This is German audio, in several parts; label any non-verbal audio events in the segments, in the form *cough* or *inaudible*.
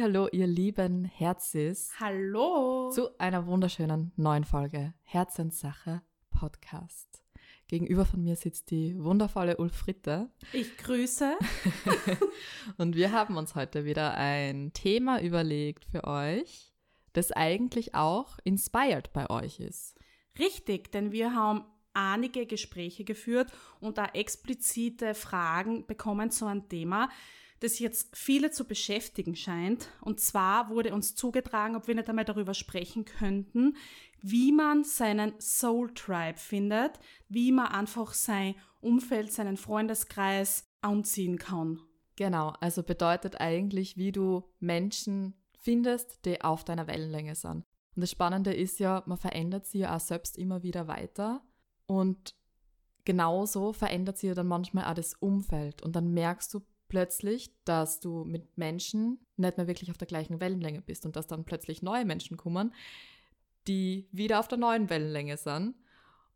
Hallo, ihr lieben Herzis, Hallo. zu einer wunderschönen neuen Folge Herzenssache Podcast. Gegenüber von mir sitzt die wundervolle Ulfritte Ich grüße. *laughs* *laughs* und wir haben uns heute wieder ein Thema überlegt für euch, das eigentlich auch inspired bei euch ist. Richtig, denn wir haben einige Gespräche geführt und da explizite Fragen bekommen zu einem Thema, das jetzt viele zu beschäftigen scheint. Und zwar wurde uns zugetragen, ob wir nicht einmal darüber sprechen könnten, wie man seinen Soul Tribe findet, wie man einfach sein Umfeld, seinen Freundeskreis anziehen kann. Genau, also bedeutet eigentlich, wie du Menschen findest, die auf deiner Wellenlänge sind. Und das Spannende ist ja, man verändert sie ja auch selbst immer wieder weiter und genauso verändert sie ja dann manchmal auch das Umfeld und dann merkst du plötzlich, dass du mit Menschen nicht mehr wirklich auf der gleichen Wellenlänge bist und dass dann plötzlich neue Menschen kommen, die wieder auf der neuen Wellenlänge sind.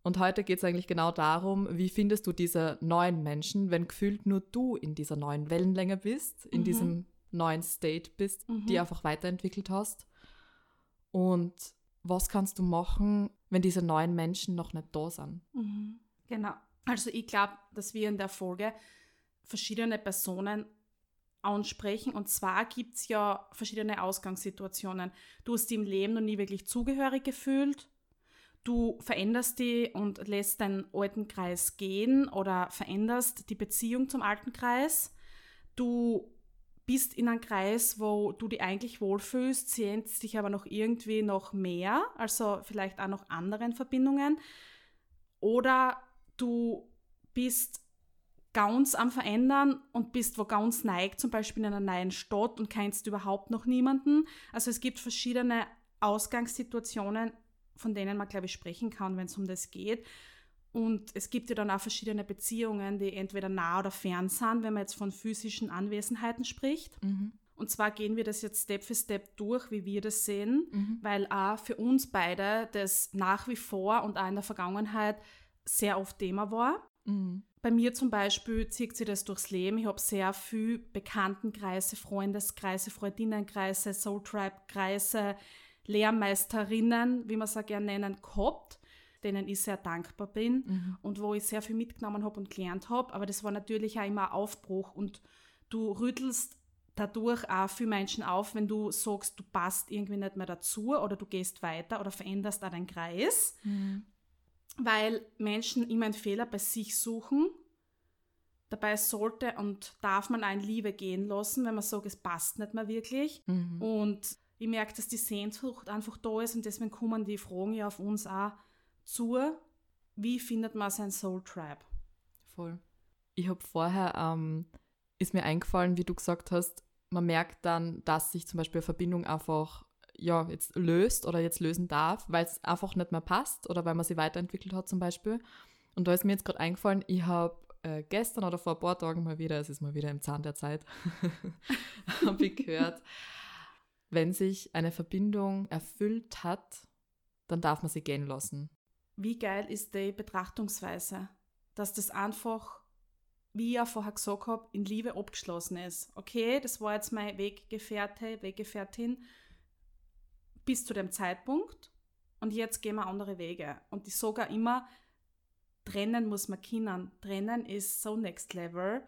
Und heute geht es eigentlich genau darum, wie findest du diese neuen Menschen, wenn gefühlt nur du in dieser neuen Wellenlänge bist, in diesem neuen State bist, die einfach weiterentwickelt hast. Und was kannst du machen, wenn diese neuen Menschen noch nicht da sind? Genau. Also ich glaube, dass wir in der Folge verschiedene Personen ansprechen. Und zwar gibt's ja verschiedene Ausgangssituationen. Du hast dich im Leben noch nie wirklich zugehörig gefühlt. Du veränderst die und lässt deinen alten Kreis gehen oder veränderst die Beziehung zum alten Kreis. Du bist in einem Kreis, wo du dich eigentlich wohlfühlst, sehnst dich aber noch irgendwie noch mehr, also vielleicht auch noch anderen Verbindungen. Oder du bist ganz am Verändern und bist wo ganz neigt, zum Beispiel in einer neuen Stadt und kennst überhaupt noch niemanden. Also es gibt verschiedene Ausgangssituationen, von denen man, glaube ich, sprechen kann, wenn es um das geht. Und es gibt ja dann auch verschiedene Beziehungen, die entweder nah oder fern sind, wenn man jetzt von physischen Anwesenheiten spricht. Und zwar gehen wir das jetzt Step für Step durch, wie wir das sehen, weil auch für uns beide das nach wie vor und auch in der Vergangenheit sehr oft Thema war. Bei mir zum Beispiel zieht sich das durchs Leben. Ich habe sehr viel Bekanntenkreise, Freundeskreise, Freundinnenkreise, Soul Tribe-Kreise, Lehrmeisterinnen, wie man sie gerne nennen, gehabt, denen ich sehr dankbar bin und wo ich sehr viel mitgenommen habe und gelernt habe. Aber das war natürlich auch immer ein Aufbruch und du rüttelst dadurch auch viele Menschen auf, wenn du sagst, du passt irgendwie nicht mehr dazu oder du gehst weiter oder veränderst auch deinen Kreis weil Menschen immer einen Fehler bei sich suchen. Dabei sollte und darf man einen Liebe gehen lassen, wenn man sagt, es passt nicht mehr wirklich. Und ich merke, dass die Sehnsucht einfach da ist und deswegen kommen die Fragen ja auf uns auch zu. Wie findet man sein Soul Tribe? Voll. Ich habe vorher, ähm, ist mir eingefallen, wie du gesagt hast, man merkt dann, dass sich zum Beispiel eine Verbindung einfach ja, jetzt löst oder jetzt lösen darf, weil es einfach nicht mehr passt oder weil man sie weiterentwickelt hat zum Beispiel. Und da ist mir jetzt gerade eingefallen, ich habe äh, gestern oder vor ein paar Tagen mal wieder, es ist mal wieder im Zahn der Zeit, *laughs* habe ich gehört, wenn sich eine Verbindung erfüllt hat, dann darf man sie gehen lassen. Wie geil ist die Betrachtungsweise, dass das einfach, wie ich ja vorher gesagt habe, in Liebe abgeschlossen ist. Okay, das war jetzt mein Weggefährte, Weggefährtin bis zu dem Zeitpunkt und jetzt gehen wir andere Wege. Und ich sage immer, trennen muss man können. Trennen ist so next level.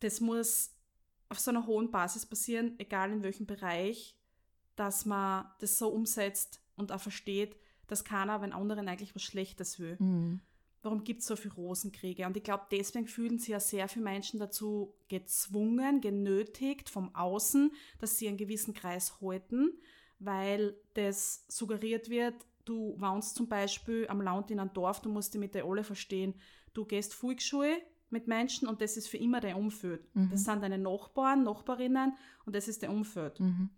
Das muss auf so einer hohen Basis passieren, egal in welchem Bereich, dass man das so umsetzt und auch versteht, dass keiner, wenn anderen eigentlich was Schlechtes will. Warum gibt es so viele Rosenkriege? Und ich glaube, deswegen fühlen sich ja sehr viele Menschen dazu gezwungen, genötigt vom Außen, dass sie einen gewissen Kreis halten, weil das suggeriert wird, du wohnst zum Beispiel am Land in einem Dorf, du musst dich mit der alle verstehen. Du gehst Volksschule mit Menschen und das ist für immer dein Umfeld. Mhm. Das sind deine Nachbarn, Nachbarinnen und das ist dein Umfeld. Mhm.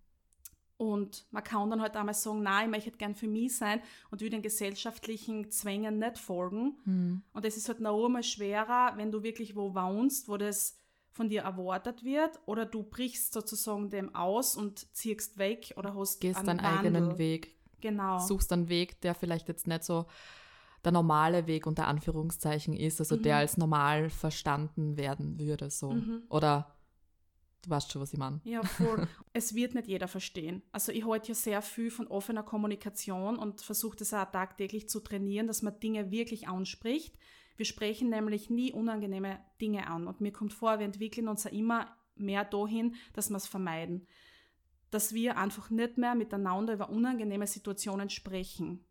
Und man kann dann halt einmal sagen, nein, ich möchte gern für mich sein und will den gesellschaftlichen Zwängen nicht folgen. Mhm. Und das ist halt noch einmal schwerer, wenn du wirklich wo wohnst, wo das von dir erwartet wird oder du brichst sozusagen dem aus und ziehst weg oder hast Gehst einen deinen eigenen Wandel. Weg, Genau. suchst einen Weg, der vielleicht jetzt nicht so der normale Weg unter Anführungszeichen ist, also der Mhm. als normal verstanden werden würde, so. Mhm. Oder du weißt schon, was ich meine. Ja, voll. *laughs* es wird nicht jeder verstehen. Also ich halte ja sehr viel von offener Kommunikation und versuche das auch tagtäglich zu trainieren, dass man Dinge wirklich anspricht. Wir sprechen nämlich nie unangenehme Dinge an und mir kommt vor, wir entwickeln uns ja immer mehr dahin, dass wir es vermeiden. Dass wir einfach nicht mehr miteinander über unangenehme Situationen sprechen.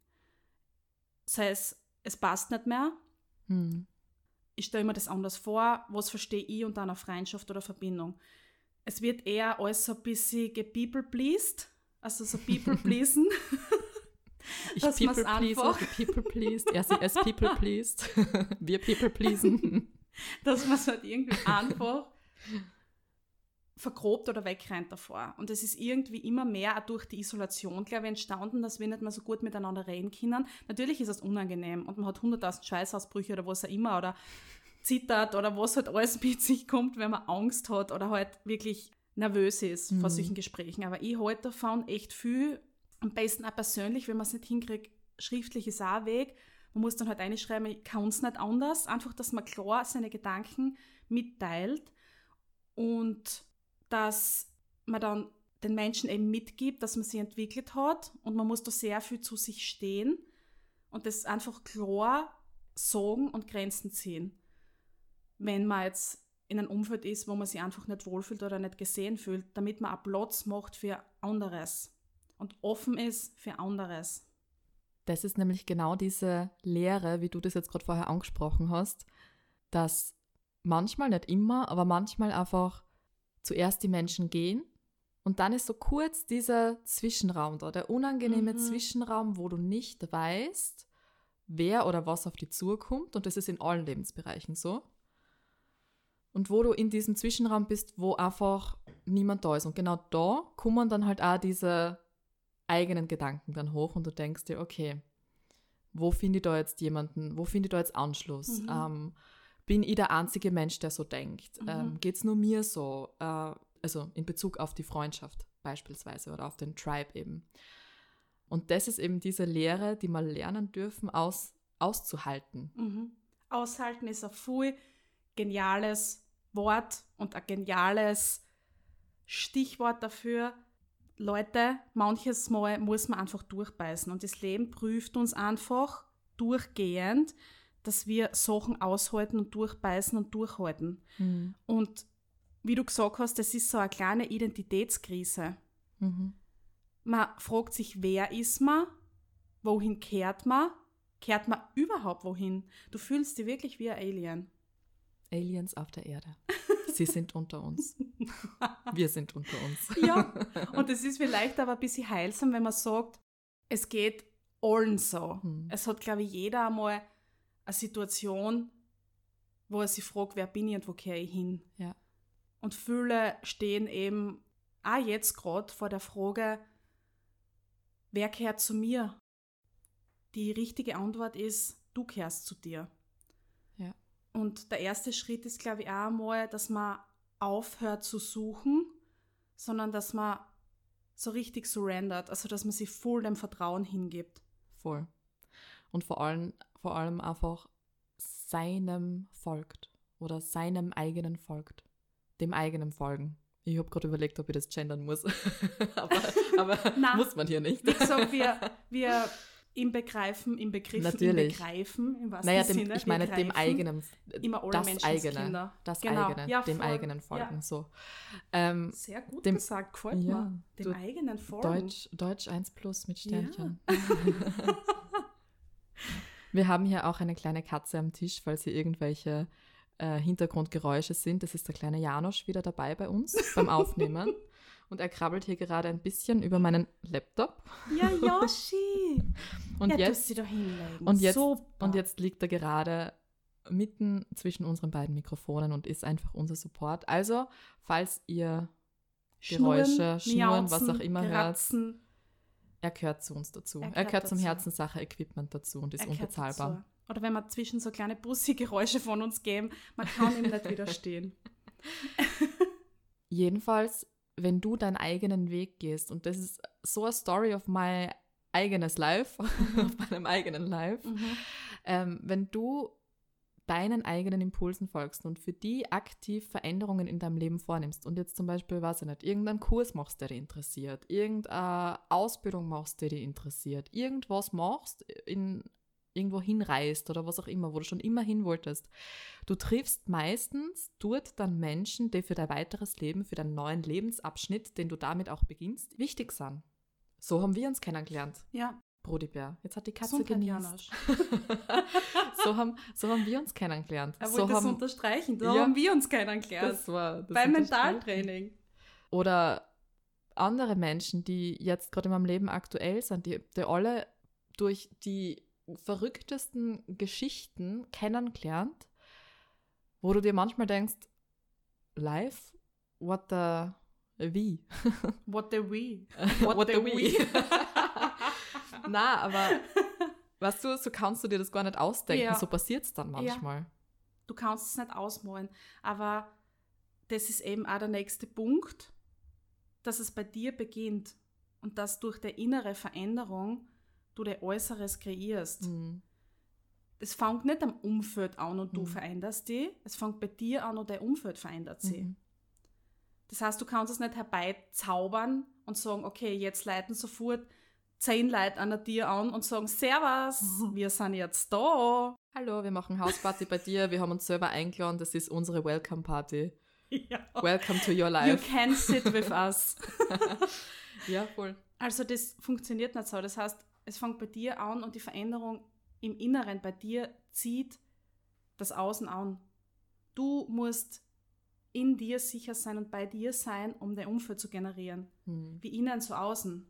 Sei es, es passt nicht mehr, Hm. ich stelle mir das anders vor, was verstehe ich unter einer Freundschaft oder Verbindung. Es wird eher alles so ein bisschen gepeople pleased, also so *laughs* people pleasen. *laughs* Ich Dass people please, du people pleased, er sie es people pleased, *laughs* wir people pleasen. dass man es halt irgendwie einfach vergrobt oder wegrennt davor. Und es ist irgendwie immer mehr auch durch die Isolation, glaube ich, entstanden, dass wir nicht mehr so gut miteinander reden können. Natürlich ist es unangenehm und man hat hunderttausend Scheißausbrüche oder was auch immer oder zittert oder was halt alles *laughs* mit sich kommt, wenn man Angst hat oder halt wirklich nervös ist vor Mhm. solchen Gesprächen. Aber ich halte davon echt viel, am besten auch persönlich, wenn man es nicht hinkriegt, schriftlich ist auch ein Weg. Man muss dann halt einschreiben, ich kann es nicht anders. Einfach, dass man klar seine Gedanken mitteilt und dass man dann den Menschen eben mitgibt, dass man sie entwickelt hat und man muss da sehr viel zu sich stehen und das einfach klar sagen und Grenzen ziehen. Wenn man jetzt in einem Umfeld ist, wo man sich einfach nicht wohlfühlt oder nicht gesehen fühlt, damit man auch Platz macht für anderes und offen ist für anderes. Das ist nämlich genau diese Lehre, wie du das jetzt gerade vorher angesprochen hast, dass manchmal, nicht immer, aber manchmal einfach zuerst die Menschen gehen und dann ist so kurz dieser Zwischenraum da, der unangenehme Mhm. Zwischenraum, wo du nicht weißt, wer oder was auf dich zukommt und das ist in allen Lebensbereichen so. Und wo du in diesem Zwischenraum bist, wo einfach niemand da ist. Und genau da kommen dann halt auch diese eigenen Gedanken dann hoch und du denkst dir, okay, wo finde ich da jetzt jemanden, wo finde ich da jetzt Anschluss? Mhm. Ähm, bin ich der einzige Mensch, der so denkt? Mhm. Ähm, Geht es nur mir so? Äh, also in Bezug auf die Freundschaft beispielsweise oder auf den Tribe eben. Und das ist eben diese Lehre, die wir lernen dürfen, aus, auszuhalten. Mhm. Aushalten ist ein voll geniales Wort und ein geniales Stichwort dafür. Leute, manches Mal muss man einfach durchbeißen und das Leben prüft uns einfach durchgehend, dass wir Sachen aushalten und durchbeißen und durchhalten. Und wie du gesagt hast, das ist so eine kleine Identitätskrise. Mhm. Man fragt sich, wer ist man? Wohin kehrt man? Kehrt man überhaupt wohin? Du fühlst dich wirklich wie ein Alien. Aliens auf der Erde. *laughs* Sie sind unter uns. Wir sind unter uns. *laughs* Ja, und es ist vielleicht aber ein bisschen heilsam, wenn man sagt, es geht allen so. Hm. Es hat, glaube ich, jeder einmal eine Situation, wo er sich fragt, wer bin ich und wo kehre ich hin? Ja. Und viele stehen eben auch jetzt gerade vor der Frage, wer kehrt zu mir? Die richtige Antwort ist, du kehrst zu dir. Und der erste Schritt ist, glaube ich, auch einmal, dass man aufhört zu suchen, sondern dass man so richtig surrendert, also dass man sich voll dem Vertrauen hingibt. Voll. Und vor allem, vor allem einfach seinem folgt oder seinem eigenen folgt. Dem eigenen folgen. Ich habe gerade überlegt, ob ich das gendern muss. *laughs* aber aber *laughs* muss man hier nicht. Wie gesagt, wir, wir im Begreifen, im Begriff, Natürlich. im Begreifen, im wahrsten Naja, dem, Sinne, ich meine dem eigenen, immer alle das eigene, das Genau. eigene, Ja, dem voll. eigenen folgen, Ja. so. Ähm, Sehr gut Dem- gesagt, gefällt ja, mir. Dem du- eigenen Folgen. Deutsch, Deutsch 1 plus mit Ja. Sternchen. *laughs* Wir haben hier auch eine kleine Katze am Tisch, falls hier irgendwelche äh, Hintergrundgeräusche sind. Das ist der kleine Janosch wieder dabei bei uns beim Aufnehmen. *laughs* Und er krabbelt hier gerade ein bisschen über meinen Laptop. Ja, *laughs* Yoshi. Und ja, jetzt. Und jetzt, Super. und jetzt liegt er gerade mitten zwischen unseren beiden Mikrofonen und ist einfach unser Support. Also, falls ihr Geräusche, Schnurren, was auch immer Kratzen, hört, er gehört zu uns dazu. Er Er gehört gehört, zum. Herzenssache-Equipment dazu und ist er gehört unbezahlbar. dazu. Oder wenn wir zwischen so kleine Bussi-Geräusche von uns geben, man kann ihm nicht *laughs* widerstehen. Jedenfalls, wenn du deinen eigenen Weg gehst, und das ist so a story of my eigenes Life, *laughs* auf meinem eigenen Life, Mhm. ähm, wenn du deinen eigenen Impulsen folgst und für die aktiv Veränderungen in deinem Leben vornimmst und jetzt zum Beispiel, weiß ich nicht, irgendeinen Kurs machst, der dich interessiert, irgendeine Ausbildung machst, die dich interessiert, irgendwas machst, in, irgendwo hinreist oder was auch immer, wo du schon immer hin wolltest, du triffst meistens dort dann Menschen, die für dein weiteres Leben, für deinen neuen Lebensabschnitt, den du damit auch beginnst, wichtig sind. So haben wir uns kennengelernt. Ja, Brodibär. Jetzt hat die Katze genießt. *laughs* So, haben, so haben wir uns kennengelernt. Er so wollte es haben, unterstreichen, da Ja. haben wir uns kennengelernt. das war das Beim. Mentaltraining. Oder andere Menschen, die jetzt gerade in meinem Leben aktuell sind, die, die alle durch die verrücktesten Geschichten kennengelernt, wo du dir manchmal denkst, live? What the... Wie? *laughs* What the we? *laughs* What, the the we? we? *laughs* Na, aber weißt du, so kannst du dir das gar nicht ausdenken. Ja. So passiert es dann manchmal. Du kannst es nicht ausmalen. Aber das ist eben auch der nächste Punkt, dass es bei dir beginnt und dass durch die innere Veränderung du dein Äußeres kreierst. Mhm. Es fängt nicht am Umfeld an und du Mhm. veränderst dich, es fängt bei dir an und dein Umfeld verändert sich. Mhm. Das heißt, du kannst es nicht herbeizaubern und sagen, okay, jetzt leiten sofort zehn Leute an dir an und sagen, Servus, *laughs* wir sind jetzt da. Hallo, wir machen Hausparty bei dir. Wir haben uns selber eingeladen. Das ist unsere Welcome Party. *laughs* Ja. Welcome to your You life. can sit with *laughs* us. ja, voll. Also das funktioniert nicht so. Das heißt, es fängt bei dir an und die Veränderung im Inneren bei dir zieht das Außen an. Du musst in dir sicher sein und bei dir sein, um dein Umfeld zu generieren. Hm. Wie innen so außen.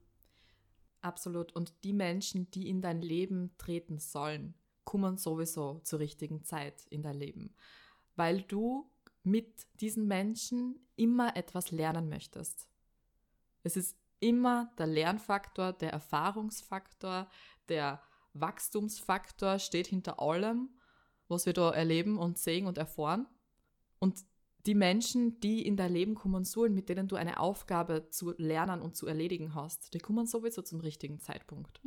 Absolut. Und die Menschen, die in dein Leben treten sollen, kommen sowieso zur richtigen Zeit in dein Leben. Weil du mit diesen Menschen immer etwas lernen möchtest. Es ist immer der Lernfaktor, der Erfahrungsfaktor, der Wachstumsfaktor steht hinter allem, was wir da erleben und sehen und erfahren. Und die Menschen, die in dein Leben kommen sollen, mit denen du eine Aufgabe zu lernen und zu erledigen hast, die kommen sowieso zum richtigen Zeitpunkt.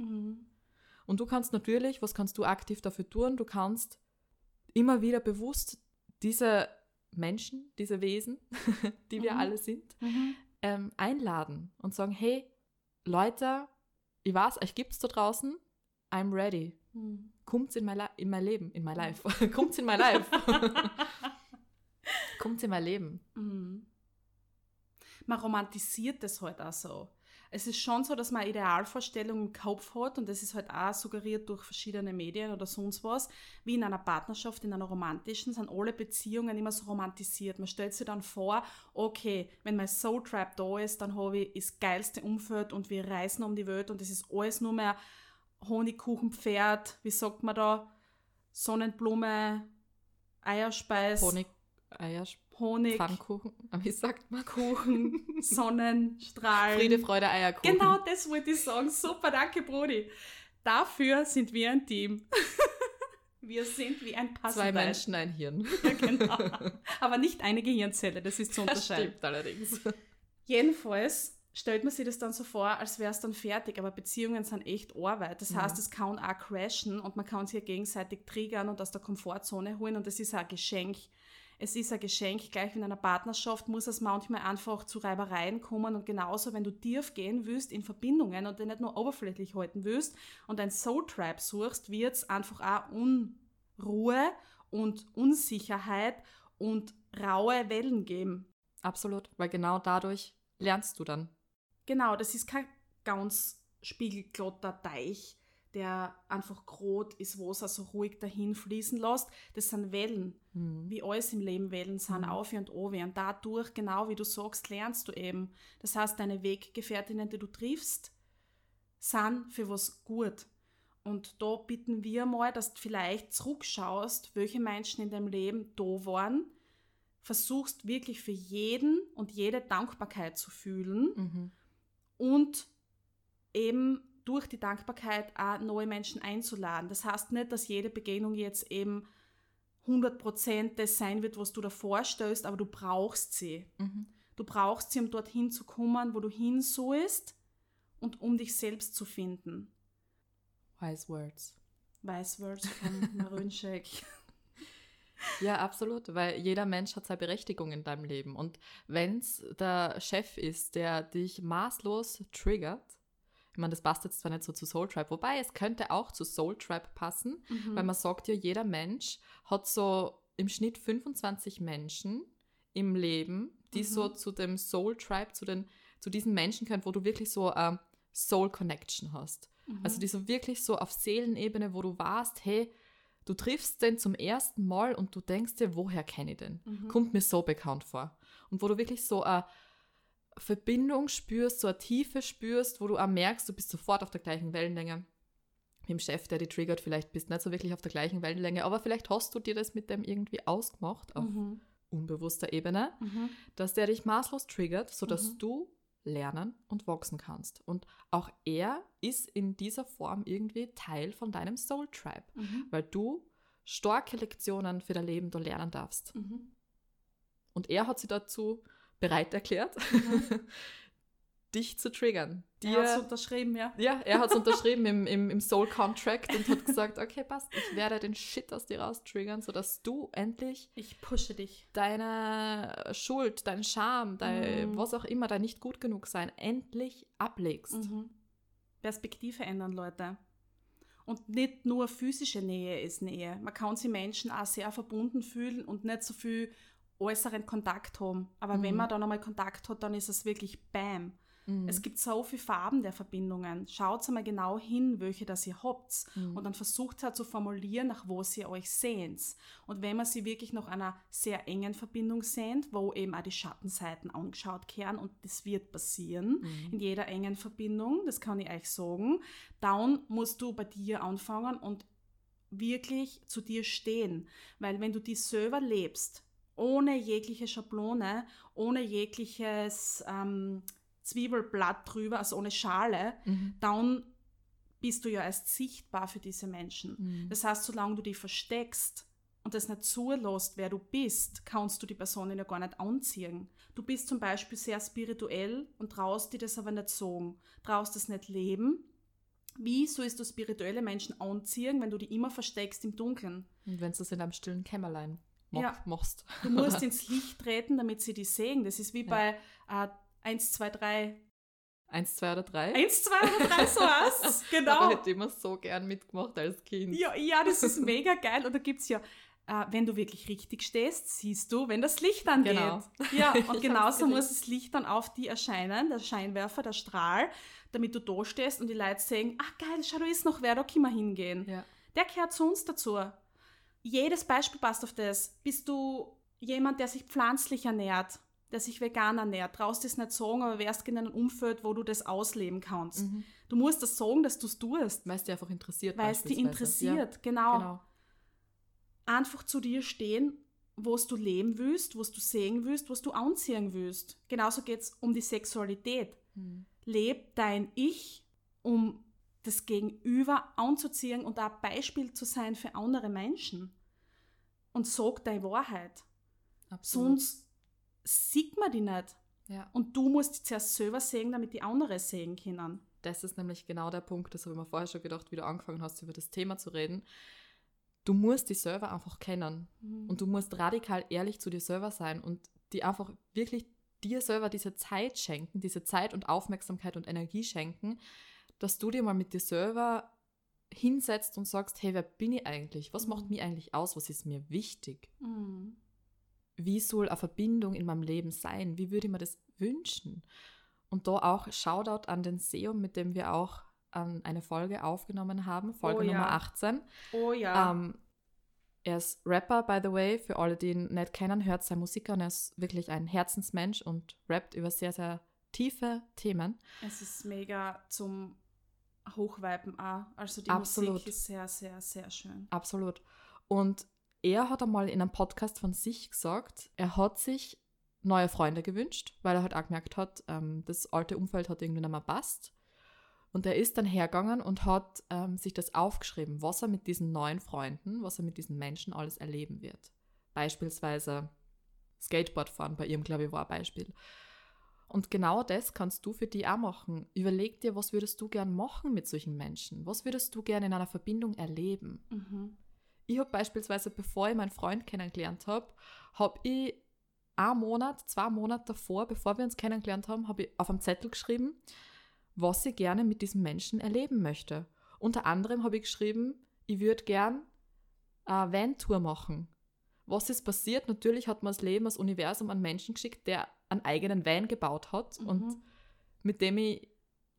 Und du kannst natürlich, was kannst du aktiv dafür tun? Du kannst immer wieder bewusst diese Menschen, diese Wesen, *laughs* die wir Mhm. alle sind, Mhm. Ähm, einladen und sagen, hey, Leute, ich weiß, euch gibt's da draußen, I'm ready. Mhm. Kommt's in mein, in mein Leben, in mein Life. *laughs* Kommt's in mein Life. *laughs* Kommt's in mein Leben. Mhm. Man romantisiert das halt auch so. Es ist schon so, dass man eine Idealvorstellung im Kopf hat und das ist halt auch suggeriert durch verschiedene Medien oder sonst was, wie in einer Partnerschaft, in einer romantischen, sind alle Beziehungen immer so romantisiert. Man stellt sich dann vor, okay, wenn mein Soul Trap da ist, dann habe ich das geilste Umfeld und wir reisen um die Welt und es ist alles nur mehr Honigkuchenpferd, wie sagt man da, Sonnenblume, Eierspeis, Honig, Eier, Honig, Pfannkuchen, wie sagt man? Kuchen, Sonnenstrahlen. Friede, Freude, Eierkuchen. Genau das wollte ich sagen. Super, danke, Brody. Dafür sind wir ein Team. *laughs* wir sind wie ein Puzzle. Zwei Menschen, ein Hirn. Ja, genau. Aber nicht eine Gehirnzelle, das ist zu Das unterscheiden. stimmt allerdings. Jedenfalls stellt man sich das dann so vor, als wäre es dann fertig, aber Beziehungen sind echt Arbeit. Das Ja. heißt, es kann auch crashen und man kann sich gegenseitig triggern und aus der Komfortzone holen und das ist auch ein Geschenk. Es ist ein Geschenk, gleich wie in einer Partnerschaft muss es manchmal einfach zu Reibereien kommen und genauso, wenn du tief gehen willst in Verbindungen und die nicht nur oberflächlich halten willst und ein Soul Tribe suchst, wird es einfach auch Unruhe und Unsicherheit und raue Wellen geben. Absolut, weil genau dadurch lernst du dann. Genau, das ist kein ganz spiegelglatter Teich, der einfach grot ist, wo es also ruhig dahin fließen lässt. Das sind Wellen, Mhm. wie alles im Leben Wellen sind, Mhm. auf und over. Und dadurch, genau wie du sagst, lernst du eben. Das heißt, deine Weggefährtinnen, die du triffst, sind für was gut. Und da bitten wir mal, dass du vielleicht zurückschaust, welche Menschen in deinem Leben da waren, versuchst wirklich für jeden und jede Dankbarkeit zu fühlen Mhm. und eben durch die Dankbarkeit auch neue Menschen einzuladen. Das heißt nicht, dass jede Begegnung jetzt eben 100% das sein wird, was du da vorstellst, aber du brauchst sie. Mhm. Du brauchst sie, um dorthin zu kommen, wo du hin sollst und um dich selbst zu finden. Wise words. Weißwurst *laughs* von Maroonshake. Ja, absolut, weil jeder Mensch hat seine Berechtigung in deinem Leben. Und wenn es der Chef ist, der dich maßlos triggert, ich meine, das passt jetzt zwar nicht so zu Soul Tribe, wobei es könnte auch zu Soul Tribe passen, Mhm. weil man sagt ja, jeder Mensch hat so im Schnitt 25 Menschen im Leben, die Mhm. so zu dem Soul Tribe, zu, den, zu diesen Menschen können, wo du wirklich so eine Soul Connection hast. Mhm. Also die so wirklich so auf Seelenebene, wo du warst, hey, du triffst den zum ersten Mal und du denkst dir, woher kenne ich den? Mhm. Kommt mir so bekannt vor. Und wo du wirklich so eine Verbindung spürst, so eine Tiefe spürst, wo du auch merkst, du bist sofort auf der gleichen Wellenlänge. Mit dem Chef, der dich triggert, vielleicht bist du nicht so wirklich auf der gleichen Wellenlänge, aber vielleicht hast du dir das mit dem irgendwie ausgemacht, auf Mhm. unbewusster Ebene Mhm. dass der dich maßlos triggert, sodass Mhm. du lernen und wachsen kannst. Und auch er ist in dieser Form irgendwie Teil von deinem Soul Tribe, Mhm. weil du starke Lektionen für dein Leben da lernen darfst. Mhm. Und er hat sich dazu bereit erklärt, *laughs* dich zu triggern. Er hat Dir, unterschrieben, ja. ja, er hat es unterschrieben im, im, im Soul Contract und hat gesagt, *laughs* okay, passt, ich werde den Shit aus dir raus triggern, sodass du endlich Ich pushe dich. deine Schuld, dein Scham, dein Mhm. was auch immer, dein nicht gut genug sein, endlich ablegst. Mhm. Perspektive ändern, Leute. Und nicht nur physische Nähe ist Nähe. Man kann sich Menschen auch sehr verbunden fühlen und nicht so viel äußeren Kontakt haben. Aber wenn Mhm. man dann einmal Kontakt hat, dann ist es wirklich Bam. Mhm. Es gibt so viele Farben der Verbindungen. Schaut einmal genau hin, welche das ihr habt. Mhm. Und dann versucht halt zu formulieren, nach wo sie euch sehnt. Und wenn man sie wirklich nach einer sehr engen Verbindung sehnt, wo eben auch die Schattenseiten angeschaut kehren, und das wird passieren, Mhm. in jeder engen Verbindung, das kann ich euch sagen, dann musst du bei dir anfangen und wirklich zu dir stehen. Weil wenn du dich selber lebst, ohne jegliche Schablone, ohne jegliches ähm, Zwiebelblatt drüber, also ohne Schale, Mhm. dann bist du ja erst sichtbar für diese Menschen. Mhm. Das heißt, solange du dich versteckst und das nicht zulässt, wer du bist, kannst du die Personen ja gar nicht anziehen. Du bist zum Beispiel sehr spirituell und traust dir das aber nicht sagen, traust das nicht leben. Wie sollst du spirituelle Menschen anziehen, wenn du die immer versteckst im Dunkeln? Und wenn du es in einem stillen Kämmerlein mach, Ja. machst. Du musst *laughs* ins Licht treten, damit sie dich sehen. Das ist wie Ja. bei äh, 1, 2, 3. Eins, zwei oder drei. 1, 2 oder 3, so *laughs* heißt es. Da Genau. hätte ich immer so gern mitgemacht als Kind. Ja, ja, das ist *laughs* mega geil. Und da gibt es ja, äh, wenn du wirklich richtig stehst, siehst du, wenn das Licht angeht. Genau. Ja, und genauso muss das Licht dann auf die erscheinen, der Scheinwerfer, der Strahl, damit du da stehst und die Leute sehen, ach geil, schau, da ist noch wer, da können wir hingehen. Ja. Der gehört zu uns dazu. Jedes Beispiel passt auf das. Bist du jemand, der sich pflanzlich ernährt, der sich vegan ernährt, traust es nicht sagen, aber wärst in einem Umfeld, wo du das ausleben kannst. Mhm. Du musst das sagen, dass du es tust, Weil es dich einfach interessiert. weil es dich interessiert. Ja, genau. genau. Einfach zu dir stehen, wo du leben willst, was du sehen willst, was du anziehen willst. Genauso geht es um die Sexualität. Mhm. Leb dein Ich, um das Gegenüber anzuziehen und auch Beispiel zu sein für andere Menschen. Und sag deine Wahrheit. Absolut. Sonst sieht man die nicht. Ja. Und du musst die zuerst selber sehen, damit die andere sehen können. Das ist nämlich genau der Punkt, das habe ich mir vorher schon gedacht, wie du angefangen hast, über das Thema zu reden. Du musst dich selber einfach kennen und du musst radikal ehrlich zu dir selber sein und die einfach wirklich dir selber diese Zeit schenken, diese Zeit und Aufmerksamkeit und Energie schenken, dass du dir mal mit dir selber hinsetzt und sagst, hey, wer bin ich eigentlich? Was macht Mhm. mich eigentlich aus? Was ist mir wichtig? Mhm. wie soll eine Verbindung in meinem Leben sein? Wie würde ich mir das wünschen? Und da auch Shoutout an den Seum, mit dem wir auch ähm, eine Folge aufgenommen haben, Folge Oh ja. Nummer 18. Oh ja. Ähm, er ist Rapper, by the way, für alle, die ihn nicht kennen, hört seine Musik an. Er ist wirklich ein Herzensmensch und rappt über sehr, sehr tiefe Themen. es ist mega zum hochviben auch. Also die Absolut. Musik ist sehr, sehr, sehr schön. Absolut. Und er hat einmal in einem Podcast von sich gesagt, er hat sich neue Freunde gewünscht, weil er halt auch gemerkt hat, ähm, das alte Umfeld hat irgendwie nicht mehr passt. Und er ist dann hergegangen und hat ähm, sich das aufgeschrieben, was er mit diesen neuen Freunden, was er mit diesen Menschen alles erleben wird. Beispielsweise Skateboard fahren, bei ihm, glaube ich, war ein Beispiel. Und genau das kannst du für die auch machen. Überleg dir, was würdest du gern machen mit solchen Menschen? Was würdest du gern in einer Verbindung erleben? Mhm. Ich habe beispielsweise, bevor ich meinen Freund kennengelernt habe, habe ich einen Monat, zwei Monate davor, bevor wir uns kennengelernt haben, habe ich auf einem Zettel geschrieben, was ich gerne mit diesem Menschen erleben möchte. Unter anderem habe ich geschrieben, ich würde gern eine Van-Tour machen. Was ist passiert? Natürlich hat man das Leben, das Universum an Menschen geschickt, der einen eigenen Van gebaut hat und Mhm. mit dem ich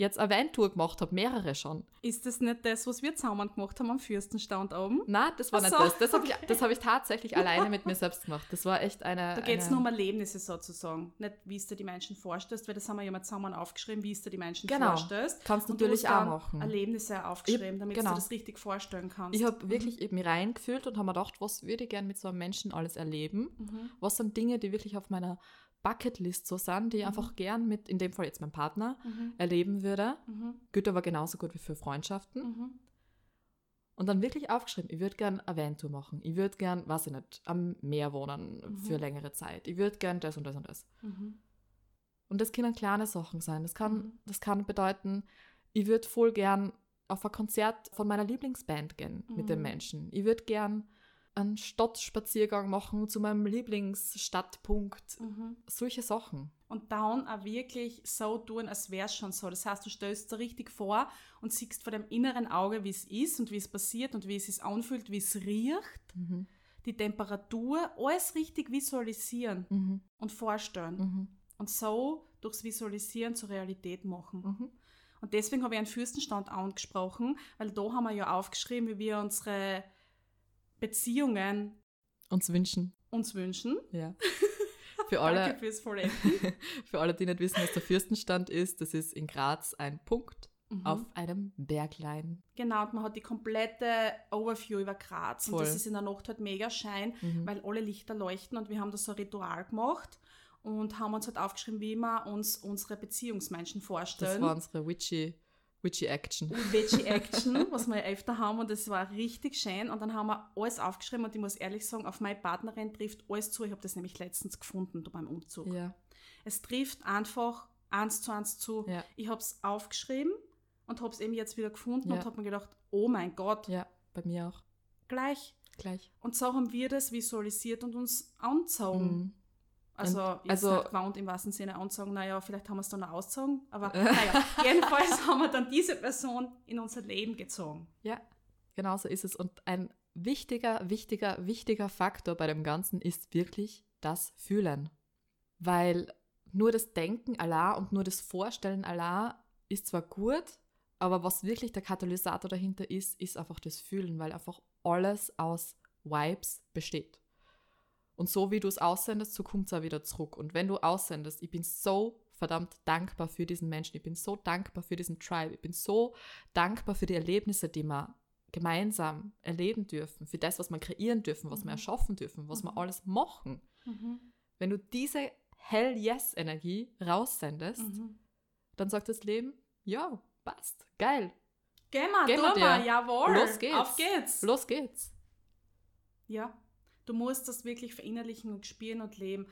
jetzt eine Van-Tour gemacht habe, mehrere schon. Ist das nicht das, was wir zusammen gemacht haben am Fürstenstand oben? Nein, das war Ach nicht so, das. Das habe ich, das hab ich tatsächlich *laughs* alleine mit mir selbst gemacht. Das war echt eine. Da geht es nur um Erlebnisse sozusagen. Nicht, wie es dir die Menschen vorstellst, weil das haben wir ja mal zusammen aufgeschrieben, wie es dir die Menschen Genau. vorstellst. Kannst du Und du natürlich hast auch machen. Erlebnisse aufgeschrieben, damit genau. du das richtig vorstellen kannst. Ich habe wirklich eben reingefühlt und habe mir gedacht, was würde ich gerne mit so einem Menschen alles erleben? Mhm. Was sind Dinge, die wirklich auf meiner Bucketlist so sind, die ich Mhm. einfach gern mit, in dem Fall jetzt mein Partner, Mhm. erleben würde? Mhm. Gilt aber genauso gut wie für Freundschaften. Mhm. Und dann wirklich aufgeschrieben, ich würde gern eine Van-Tour machen. Ich würde gern, weiß ich nicht, am Meer wohnen Mhm. für längere Zeit. Ich würde gern das und das und das. Mhm. Und das können kleine Sachen sein. Das kann, das kann bedeuten, ich würde voll gern auf ein Konzert von meiner Lieblingsband gehen mit den. Menschen. Ich würde gern einen Stadtspaziergang machen zu meinem Lieblingsstadtpunkt. Mhm. Solche Sachen. Und dann auch wirklich so tun, als wäre es schon so. Das heißt, du stellst dir richtig vor und siehst vor dem inneren Auge, wie es ist und wie es passiert und wie es sich anfühlt, wie es riecht, Mhm. die Temperatur, alles richtig visualisieren Mhm. und vorstellen. Mhm. Und so durchs Visualisieren zur Realität machen. Mhm. Und deswegen habe ich einen Fürstenstand angesprochen, weil da haben wir ja aufgeschrieben, wie wir unsere Beziehungen Uns wünschen. uns wünschen. Ja. *laughs* Für alle, *laughs* für alle, die nicht wissen, was der Fürstenstand ist, das ist in Graz ein Punkt Mhm. auf einem Berglein. Genau, und man hat die komplette Overview über Graz. Und Voll. das ist in der Nacht halt mega schein, Mhm. weil alle Lichter leuchten und wir haben da so ein Ritual gemacht und haben uns halt aufgeschrieben, wie wir uns unsere Beziehungsmenschen Das vorstellen. war unsere witchy, witchy Action. Veggie *laughs* Action, was wir öfter haben und das war richtig schön. Und dann haben wir alles aufgeschrieben und ich muss ehrlich sagen, auf meine Partnerin trifft alles zu. Ich habe das nämlich letztens gefunden beim Umzug. Ja. Es trifft einfach eins zu eins zu. Ja. Ich habe es aufgeschrieben und habe es eben jetzt wieder gefunden Ja. und habe mir gedacht, oh mein Gott, ja, bei mir auch. gleich. Gleich. Und so haben wir das visualisiert und uns angezogen. Mhm. Also, Und- jetzt also- nicht gewohnt im wahrsten Sinne anzogen, naja, vielleicht haben wir es dann auch ausgezogen, aber naja, *laughs* jedenfalls haben wir dann diese Person in unser Leben gezogen. Ja, genau so ist es. Und ein wichtiger, wichtiger, wichtiger Faktor bei dem Ganzen ist wirklich das Fühlen. Weil nur das Denken Allah und nur das Vorstellen Allah ist zwar gut, aber was wirklich der Katalysator dahinter ist, ist einfach das Fühlen, weil einfach alles aus Vibes besteht. Und so wie du es aussendest, so kommt es auch wieder zurück. Und wenn du aussendest, ich bin so verdammt dankbar für diesen Menschen, ich bin so dankbar für diesen Tribe, ich bin so dankbar für die Erlebnisse, die wir gemeinsam erleben dürfen, für das, was wir kreieren dürfen, was wir Mhm. erschaffen dürfen, was wir Mhm. alles machen. Wenn du diese Hell-Yes-Energie raussendest, Mhm. dann sagt das Leben, ja, passt, geil, wir, wir tun wir, dir. jawohl. Los geht's. Auf geht's. los geht's. Ja, du musst das wirklich verinnerlichen und spüren und leben.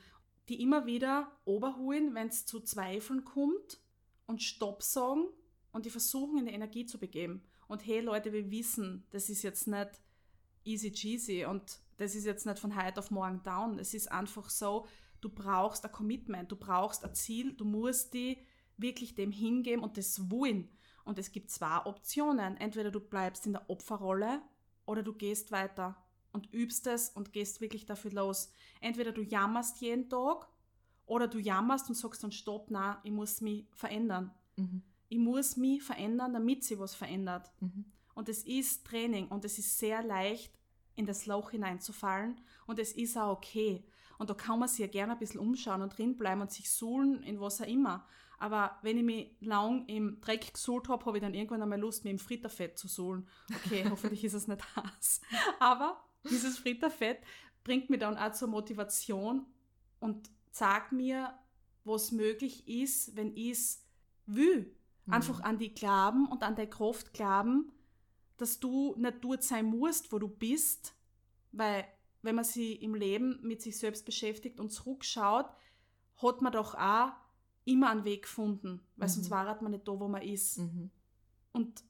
Die immer wieder oberholen, wenn es zu Zweifeln kommt und Stopp sagen und die versuchen, in die Energie zu begeben. Und hey Leute, wir wissen, das ist jetzt nicht easy cheesy und das ist jetzt nicht von heute auf morgen down. Es ist einfach so, du brauchst ein Commitment, du brauchst ein Ziel, du musst die wirklich dem hingeben und das wollen. Und es gibt zwei Optionen. Entweder du bleibst in der Opferrolle oder du gehst weiter und übst es und gehst wirklich dafür los. Entweder du jammerst jeden Tag oder du jammerst und sagst dann Stopp, na, ich muss mich verändern. Mhm. Ich muss mich verändern, damit sie was verändert. Mhm. Und es ist Training und es ist sehr leicht, in das Loch hineinzufallen und es ist auch okay. Und da kann man sich ja gerne ein bisschen umschauen und drinbleiben und sich suhlen in was auch immer. Aber wenn ich mich lang im Dreck gesuhlt habe, habe ich dann irgendwann einmal Lust, mich im Fritterfett zu suhlen. Okay, *laughs* hoffentlich ist es nicht heiß. Aber dieses Fritterfett bringt mich dann auch zur Motivation und sagt mir, was möglich ist, wenn ich es will. Mhm. Einfach an die glauben und an der Kraft glauben, dass du nicht dort sein musst, wo du bist, weil wenn man sich im Leben mit sich selbst beschäftigt und zurückschaut, hat man doch auch immer einen Weg gefunden, weil Mhm. sonst war man nicht da, wo man ist. Mhm. Und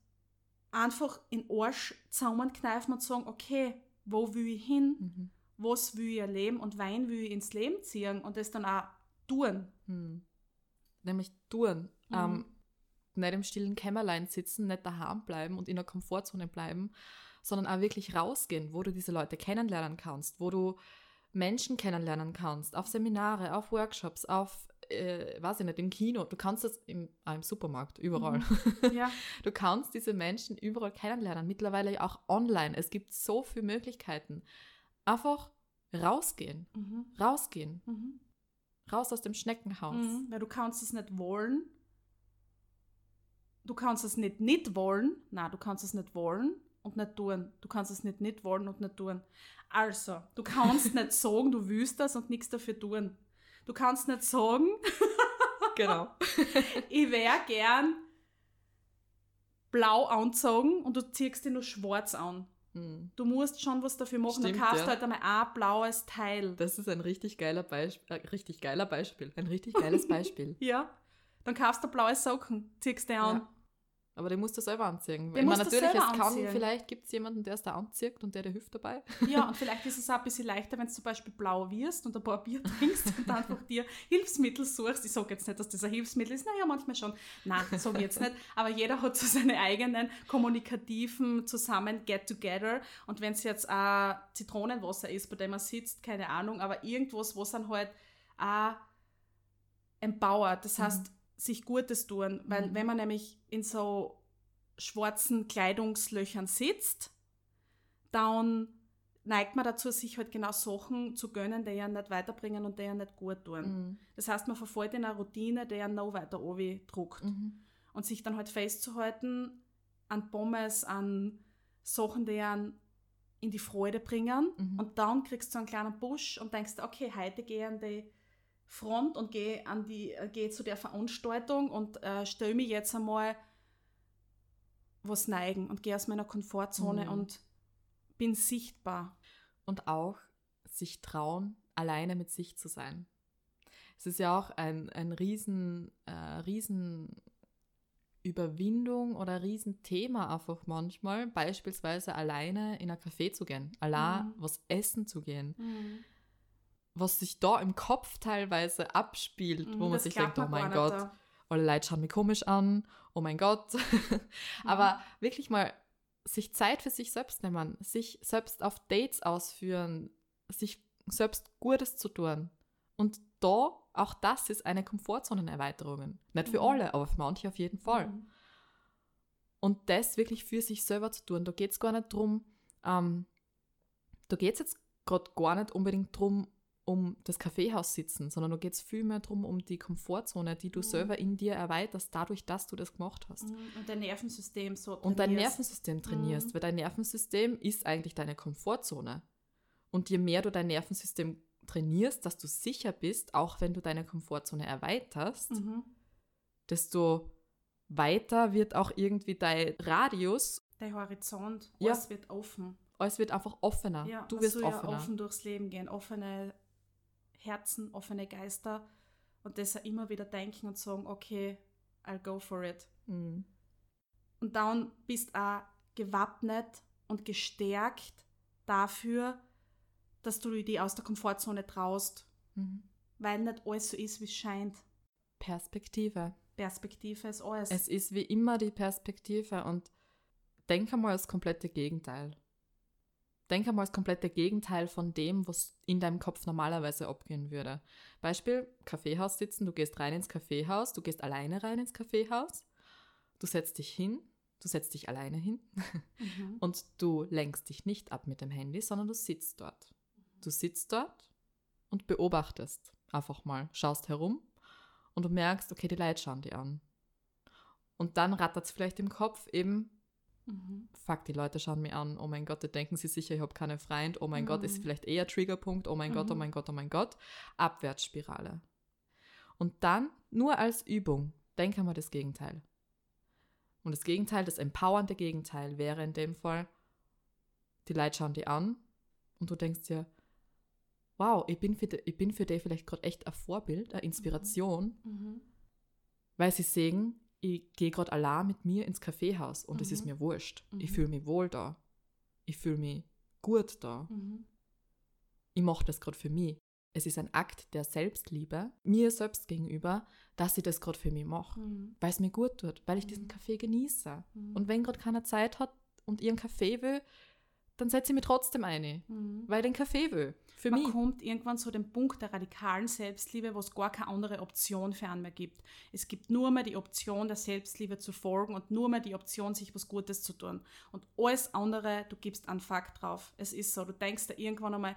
einfach in Arsch zusammenkneifen und sagen, okay, wo will ich hin, Mhm. was will ich erleben und wen will ich ins Leben ziehen und das dann auch tun. Mhm. Nämlich tun. Mhm. Ähm, nicht im stillen Kämmerlein sitzen, nicht daheim bleiben und in der Komfortzone bleiben, sondern auch wirklich rausgehen, wo du diese Leute kennenlernen kannst, wo du Menschen kennenlernen kannst, auf Seminare, auf Workshops, auf, äh, weiß ich nicht, im Kino. Du kannst das im, auch im Supermarkt, überall. *laughs* Ja, Du kannst diese Menschen überall kennenlernen, mittlerweile auch online. Es gibt so viele Möglichkeiten. Einfach rausgehen, mhm. rausgehen, Mhm. raus aus dem Schneckenhaus. Mhm. Weil du kannst es nicht wollen. Du kannst es nicht nicht wollen. Nein, du kannst es nicht wollen und nicht tun. Du kannst es nicht nicht wollen und nicht tun. Also, du kannst *laughs* nicht sagen, du willst das und nichts dafür tun. Du kannst nicht sagen, *laughs* Genau. ich wäre gern blau anzogen und du ziehst dir nur schwarz an. Mhm. Du musst schon was dafür machen. Stimmt, du kaufst ja. halt einmal ein blaues Teil. Das ist ein richtig geiler Beispiel, äh, richtig geiler Beispiel, ein richtig geiles *laughs* Beispiel. Ja. Dann kaufst du blaue Socken, ziehst die an. ja. Aber den musst du selber anziehen. Meine, musst du natürlich, es selber kann, anziehen. vielleicht gibt es jemanden, der es da anzieht und der dir hilft dabei. Ja, *laughs* und vielleicht ist es auch ein bisschen leichter, wenn du zum Beispiel blau wirst und ein paar Bier trinkst und einfach dir Hilfsmittel suchst. Ich sage jetzt nicht, dass das ein Hilfsmittel ist. Naja, manchmal schon. Nein, sage ich jetzt nicht. Aber jeder hat so seine eigenen kommunikativen zusammen Get-Together. Und wenn es jetzt auch Zitronenwasser ist, bei dem man sitzt, keine Ahnung, aber irgendwas, was dann halt auch empowert. Das heißt, sich Gutes tun. Weil Mhm. wenn man nämlich in so schwarzen Kleidungslöchern sitzt, dann neigt man dazu, sich halt genau Sachen zu gönnen, die ja nicht weiterbringen und die ja nicht gut tun. Mhm. Das heißt, man verfolgt in eine Routine, die ja noch weiter druckt. Mhm. Und sich dann halt festzuhalten an Pommes, an Sachen, die einen in die Freude bringen. Mhm. Und dann kriegst du einen kleinen Push und denkst, okay, heute gehe ich an die Front und gehe an die, äh, gehe zu der Veranstaltung und äh, stelle mich jetzt einmal was neigen und gehe aus meiner Komfortzone Mhm. und bin sichtbar. Und auch sich trauen, alleine mit sich zu sein. Es ist ja auch ein, ein riesen, äh, riesen Überwindung oder Riesenthema einfach manchmal, beispielsweise alleine in ein Café zu gehen, allein Mhm. was essen zu gehen, was sich da im Kopf teilweise abspielt, wo man Mhm, Das sich glaubt denkt, oh man mein Gott, da. alle Leute schauen mich komisch an, oh mein Gott. *laughs* Aber wirklich mal sich Zeit für sich selbst nehmen, sich selbst auf Dates ausführen, sich selbst Gutes zu tun. Und da, auch das ist eine Komfortzonenerweiterung. Nicht für Mhm. alle, aber für manche auf jeden Fall. Mhm. Und das wirklich für sich selber zu tun. Da geht es gar nicht drum, ähm, da geht es jetzt gerade gar nicht unbedingt drum, um das Kaffeehaus sitzen, sondern da geht es vielmehr darum, um die Komfortzone, die du Mhm. selber in dir erweiterst, dadurch, dass du das gemacht hast. Mhm. Und dein Nervensystem so Und dein trainierst. Nervensystem trainierst, Mhm. weil dein Nervensystem ist eigentlich deine Komfortzone. Und je mehr du dein Nervensystem trainierst, dass du sicher bist, auch wenn du deine Komfortzone erweiterst, Mhm. desto weiter wird auch irgendwie dein Radius, Der Horizont, Ja. alles wird offen. alles wird einfach offener. Ja, du wirst soll ja offener. offen durchs Leben gehen, offene Herzen, offene Geister und auch immer wieder denken und sagen, okay, I'll go for it. Mhm. Und dann bist auch gewappnet und gestärkt dafür, dass du dich aus der Komfortzone traust, Mhm. weil nicht alles so ist, wie es scheint. Perspektive. Perspektive ist alles. Es ist wie immer die Perspektive und denk einmal das komplette Gegenteil. Denk einmal das komplette Gegenteil von dem, was in deinem Kopf normalerweise abgehen würde. Beispiel, Kaffeehaus sitzen, du gehst rein ins Kaffeehaus, du gehst alleine rein ins Kaffeehaus, du setzt dich hin, du setzt dich alleine hin *laughs* mhm. und du lenkst dich nicht ab mit dem Handy, sondern du sitzt dort. Du sitzt dort und beobachtest einfach mal, schaust herum und du merkst, okay, die Leute schauen die an. Und dann rattert es vielleicht im Kopf eben, Mhm. fuck, die Leute schauen mich an, oh mein Gott, da denken sie sicher, ich habe keine Freund, oh mein Gott, ist Mhm. vielleicht eher Triggerpunkt, oh mein Gott, oh Mhm. mein Gott, oh mein Gott. Abwärtsspirale. Und dann, nur als Übung, denke mal das Gegenteil. Und das Gegenteil, das empowernde Gegenteil wäre in dem Fall, die Leute schauen die an und du denkst dir, wow, ich bin für die, ich bin für die vielleicht gerade echt ein Vorbild, eine Inspiration, Mhm. weil sie sehen, ich gehe gerade allein mit mir ins Kaffeehaus und es ist Mhm. mir wurscht. Ich Mhm. fühle mich wohl da. Ich fühle mich gut da. Mhm. Ich mache das gerade für mich. Es ist ein Akt der Selbstliebe mir selbst gegenüber, dass ich das gerade für mich mache. Mhm. Weil es mir gut tut, weil ich Mhm. diesen Kaffee genieße. Mhm. Und wenn gerade keiner Zeit hat und ihren Kaffee will, dann setze ich mich trotzdem ein, Mhm. weil ich den Kaffee will. Für Man mich. kommt irgendwann zu dem Punkt der radikalen Selbstliebe, wo es gar keine andere Option für einen mehr gibt. Es gibt nur mehr die Option der Selbstliebe zu folgen und nur mehr die Option, sich was Gutes zu tun. Und alles andere, du gibst einen Fakt drauf. Es ist so. Du denkst da irgendwann einmal,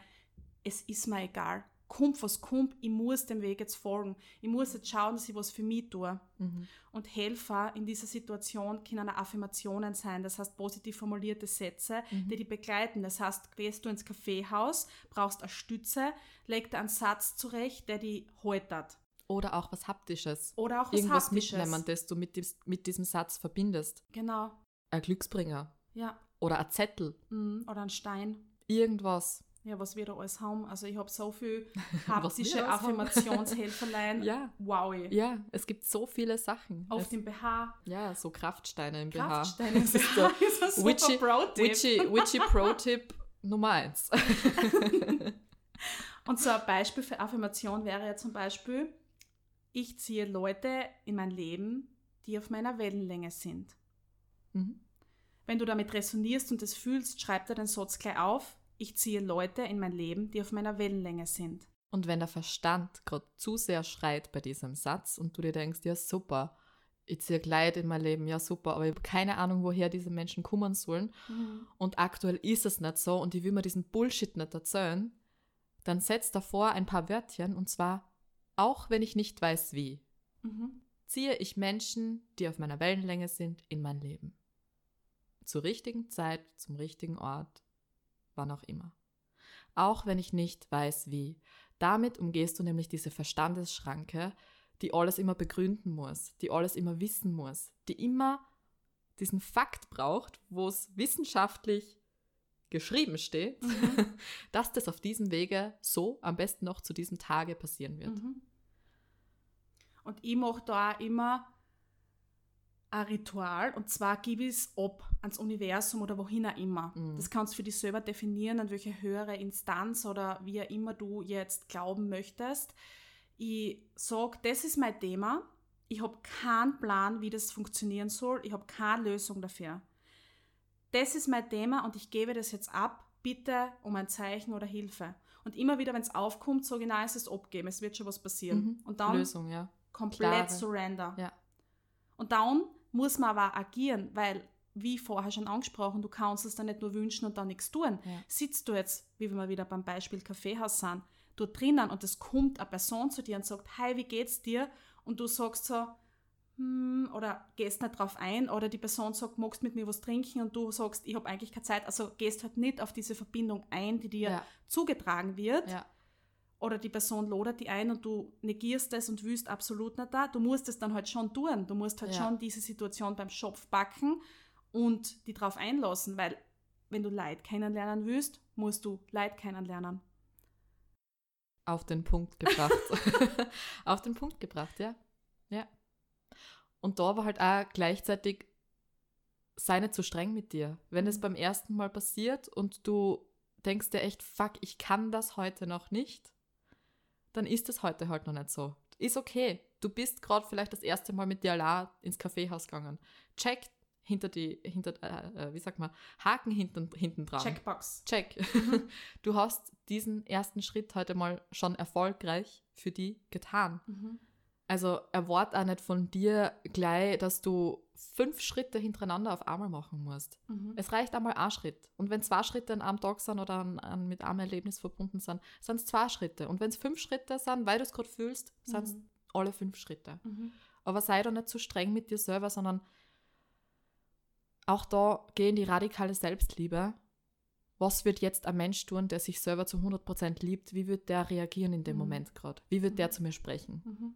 es ist mir egal. Kommt, was kommt, ich muss dem Weg jetzt folgen. Ich muss jetzt schauen, dass ich was für mich tue. Mhm. Und Helfer in dieser Situation können Affirmationen sein, das heißt positiv formulierte Sätze, Mhm. die dich begleiten. Das heißt, gehst du ins Kaffeehaus, brauchst eine Stütze, leg dir einen Satz zurecht, der die haltet. Oder auch was Haptisches. Oder auch was Irgendwas Haptisches. mitnehmen, das du mit, dis mit diesem Satz verbindest. Genau, Ein Glücksbringer. ja. Oder ein Zettel. Mhm. Oder ein Stein. Irgendwas. Ja, was wir da alles haben. Also ich habe so viel *laughs* haptische. Affirmationshelferlein. *laughs* Ja. Wow. Ja, es gibt so viele Sachen. Auf es, dem BH. ja, so Kraftsteine im Kraftsteine BH. im Das ist BH. *laughs* ist ein Witchy, Pro-Tipp. Witchy, Witchy Pro-Tipp Nummer eins. Und so ein Beispiel für Affirmation wäre ja zum Beispiel, ich ziehe Leute in mein Leben, die auf meiner Wellenlänge sind. Mhm. Wenn du damit resonierst und es fühlst, schreib dir den Satz gleich auf, ich ziehe Leute in mein Leben, die auf meiner Wellenlänge sind. Und wenn der Verstand gerade zu sehr schreit bei diesem Satz und du dir denkst, ja super, ich ziehe Leid in mein Leben, ja super, aber ich habe keine Ahnung, woher diese Menschen kommen sollen und aktuell ist es nicht so und ich will mir diesen Bullshit nicht erzählen, dann setz davor ein paar Wörtchen und zwar, auch wenn ich nicht weiß wie, Mhm. ziehe ich Menschen, die auf meiner Wellenlänge sind, in mein Leben. Zur richtigen Zeit, zum richtigen Ort, wann auch immer. Auch wenn ich nicht weiß wie. Damit umgehst du nämlich diese Verstandesschranke, die alles immer begründen muss, die alles immer wissen muss, die immer diesen Fakt braucht, wo es wissenschaftlich geschrieben steht, Mhm. *laughs* dass das auf diesem Wege so am besten noch zu diesem Tage passieren wird. Mhm. Und ich mache da auch immer ein Ritual und zwar gebe ich es ab ans Universum oder wohin auch immer. Mhm. Das kannst du für dich selber definieren, an welche höhere Instanz oder wie auch immer du jetzt glauben möchtest. Ich sage, das ist mein Thema. Ich habe keinen Plan, wie das funktionieren soll. Ich habe keine Lösung dafür. Das ist mein Thema und ich gebe das jetzt ab. Bitte um ein Zeichen oder Hilfe. Und immer wieder, wenn es aufkommt, sage ich, nein, es ist abgeben, es wird schon was passieren. Mhm. Und dann Lösung, ja. komplett Klare. surrender. Ja. Und dann muss man aber agieren, weil, wie vorher schon angesprochen, du kannst es dann nicht nur wünschen und dann nichts tun. Ja. Sitzt du jetzt, wie wir wieder beim Beispiel Kaffeehaus sind, dort drinnen und es kommt eine Person zu dir und sagt, hi, wie geht's dir? Und du sagst so, hm, oder gehst nicht drauf ein, oder die Person sagt, magst mit mir was trinken und du sagst, ich habe eigentlich keine Zeit, also gehst halt nicht auf diese Verbindung ein, die dir Ja. zugetragen wird Ja. Oder die Person lodert die ein und du negierst es und willst absolut nicht da. Du musst es dann halt schon tun. Du musst halt Ja. schon diese Situation beim Schopf backen und die drauf einlassen, weil wenn du Leid kennenlernen willst, musst du Leid kennenlernen. Auf den Punkt gebracht. *laughs* Auf den Punkt gebracht, ja. Ja. Und da war halt auch gleichzeitig, sei nicht zu streng mit dir. Wenn es beim ersten Mal passiert und du denkst dir echt, fuck, ich kann das heute noch nicht, dann ist es heute halt noch nicht so. Ist okay. Du bist gerade vielleicht das erste Mal mit dir allein ins Kaffeehaus gegangen. Check hinter die, hinter, äh, äh, wie sagt man, Haken hinten, hinten dran. Checkbox. Check. *laughs* Du hast diesen ersten Schritt heute mal schon erfolgreich für die getan. Mhm. Also erwart auch nicht von dir gleich, dass du fünf Schritte hintereinander auf einmal machen musst. Mhm. Es reicht einmal ein Schritt. Und wenn zwei Schritte an einem Tag sind oder an, an, mit einem Erlebnis verbunden sind, sind es zwei Schritte. Und wenn es fünf Schritte sind, weil du es gerade fühlst, sind es Mhm. alle fünf Schritte. Mhm. Aber sei doch nicht zu streng mit dir selber, sondern auch da geh in die radikale Selbstliebe. Was wird jetzt ein Mensch tun, der sich selber zu 100% liebt? Wie wird der reagieren in dem Mhm. Moment gerade? Wie wird der Mhm. zu mir sprechen?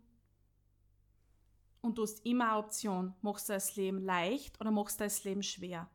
Mhm. Und du hast immer eine Option. Machst du das Leben leicht oder machst du das Leben schwer?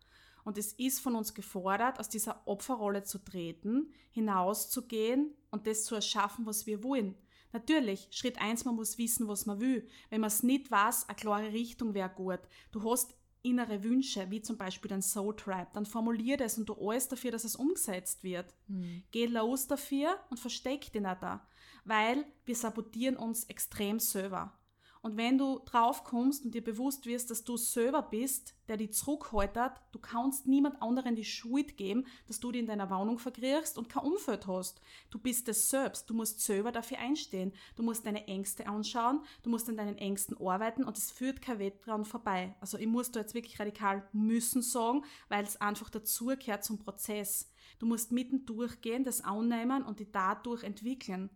Und es ist von uns gefordert, aus dieser Opferrolle zu treten, hinauszugehen und das zu erschaffen, was wir wollen. Natürlich, Schritt eins, man muss wissen, was man will. Wenn man es nicht weiß, eine klare Richtung wäre gut. Du hast innere Wünsche, wie zum Beispiel dein Soul Tribe, dann formulier das und du alles dafür, dass es umgesetzt wird. Hm. Geh los dafür und versteck dich nicht da, weil wir sabotieren uns extrem selber. Und wenn du drauf kommst und dir bewusst wirst, dass du selber bist, der dich zurückhaltet, du kannst niemand anderen die Schuld geben, dass du dich in deiner Wohnung verkriechst und kein Umfeld hast. Du bist es selbst. Du musst selber dafür einstehen. Du musst deine Ängste anschauen. Du musst an deinen Ängsten arbeiten und es führt kein Weg dran vorbei. Also ich muss da jetzt wirklich radikal müssen sagen, weil es einfach dazugehört zum Prozess. Du musst mitten durchgehen, das annehmen und dich dadurch entwickeln.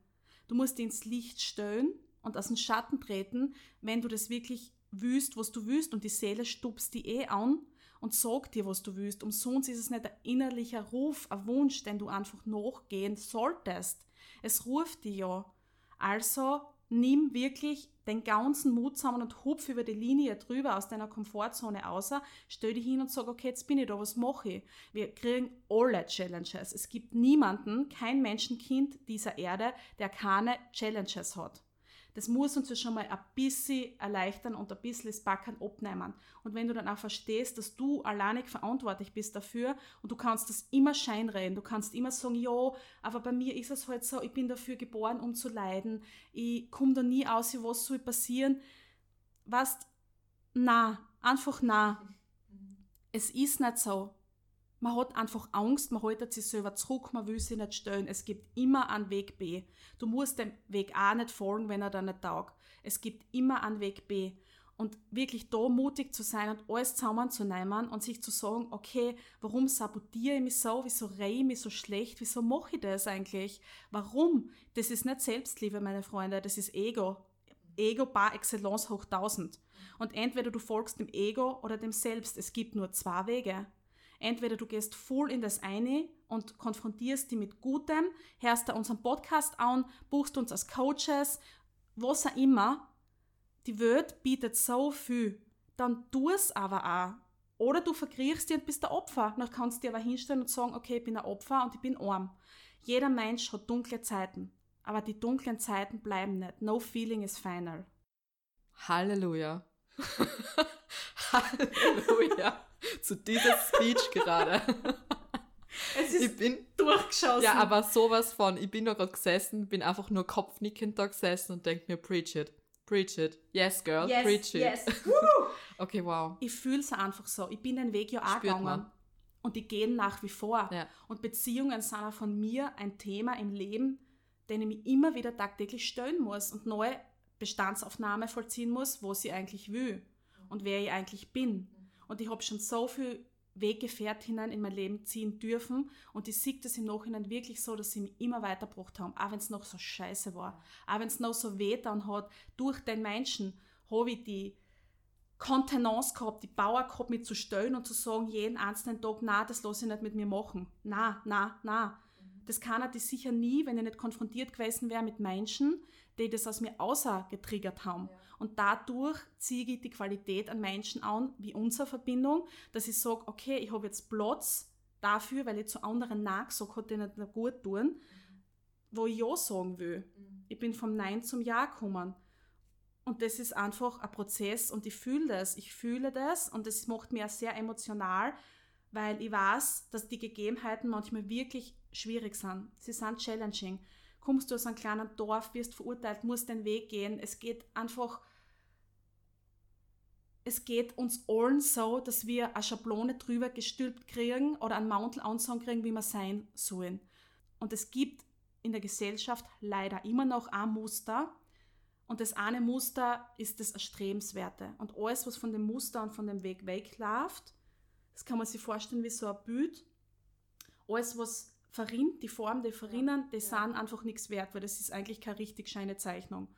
Du musst ins Licht stellen und aus dem Schatten treten, wenn du das wirklich willst, was du willst und die Seele stupst die eh an und sagt dir, was du willst. Umsonst ist es nicht ein innerlicher Ruf, ein Wunsch, den du einfach nachgehen solltest. Es ruft dich ja. Also nimm wirklich den ganzen Mut zusammen und hupf über die Linie drüber aus deiner Komfortzone außer, stell dich hin und sag, okay, jetzt bin ich da, was mache ich? Wir kriegen alle Challenges. Es gibt niemanden, kein Menschenkind dieser Erde, der keine Challenges hat. Das muss uns ja schon mal ein bisschen erleichtern und ein bisschen das Backen abnehmen. Und wenn du dann auch verstehst, dass du alleinig verantwortlich bist dafür und du kannst das immer scheinreden, du kannst immer sagen, ja, aber bei mir ist es halt so, ich bin dafür geboren, um zu leiden, ich komme da nie aus, was soll passieren. Weißt, na, einfach na. Es ist nicht so. Man hat einfach Angst, man haltet sich selber zurück, man will sich nicht stellen. Es gibt immer einen Weg B. Du musst dem Weg A nicht folgen, wenn er da nicht taugt. Es gibt immer einen Weg B. Und wirklich da mutig zu sein und alles zusammenzunehmen und sich zu sagen, okay, warum sabotiere ich mich so, wieso rehe ich mich so schlecht, wieso mache ich das eigentlich? Warum? Das ist nicht Selbstliebe, meine Freunde, das ist Ego. Ego par excellence hoch 1000. Und entweder du folgst dem Ego oder dem Selbst. Es gibt nur zwei Wege. Entweder du gehst voll in das eine und konfrontierst die mit Gutem, hörst da unseren Podcast an, buchst uns als Coaches, was auch immer. Die Welt bietet so viel. Dann tu es aber auch. Oder du verkriechst dich und bist der Opfer. Dann kannst du dir aber hinstellen und sagen, okay, ich bin ein Opfer und ich bin arm. Jeder Mensch hat dunkle Zeiten. Aber die dunklen Zeiten bleiben nicht. No feeling is final. Halleluja. *laughs* Halleluja. Zu dieser Speech *laughs* gerade. Es Ich bin durchgeschossen. Ja, aber sowas von, ich bin da gerade gesessen, bin einfach nur kopfnickend da gesessen und denke mir, preach it, preach it, yes girl, yes, preach it. yes. *laughs* Okay, wow. ich fühle es einfach so. Ich bin den Weg ja auch Spürt gegangen. man. Und die gehen nach wie vor. Ja. Und Beziehungen sind auch von mir ein Thema im Leben, den ich mich immer wieder tagtäglich stellen muss und neue Bestandsaufnahme vollziehen muss, wo sie eigentlich will und wer ich eigentlich bin. Und ich habe schon so viel Weggefährtinnen in mein Leben ziehen dürfen und ich sehe das im Nachhinein wirklich so, dass sie mich immer weitergebracht haben, auch wenn es noch so scheiße war, auch wenn es noch so weh dann hat. Durch den Menschen habe ich die Kontenance gehabt, die Power gehabt, mich zu stellen und zu sagen, jeden einzelnen Tag, na, das lasse ich nicht mit mir machen. Na, na, na. Das kann er die sicher nie, wenn ich nicht konfrontiert gewesen wäre mit Menschen, die das aus mir außer getriggert haben. Und dadurch ziehe ich die Qualität an Menschen an, wie unsere Verbindung, dass ich sage, okay, ich habe jetzt Platz dafür, weil ich zu anderen nachgesagt habe, die nicht gut tun, wo ich Ja sagen will. Ich bin vom Nein zum Ja gekommen. Und das ist einfach ein Prozess und ich fühle das. Ich fühle das und das macht mich auch sehr emotional, weil ich weiß, dass die Gegebenheiten manchmal wirklich schwierig sind. Sie sind challenging. Kommst du aus einem kleinen Dorf, wirst verurteilt, musst den Weg gehen. Es geht einfach, es geht uns allen so, dass wir eine Schablone drüber gestülpt kriegen oder einen Mantel ansagen kriegen, wie wir sein sollen. Und es gibt in der Gesellschaft leider immer noch ein Muster. Und das eine Muster ist das Erstrebenswerte. Und alles, was von dem Muster und von dem Weg wegläuft, das kann man sich vorstellen wie so ein Bild. Alles, was verrinnt, die Form, die verrinnen, die sind einfach nichts wert, weil das ist eigentlich keine richtig scheine Zeichnung.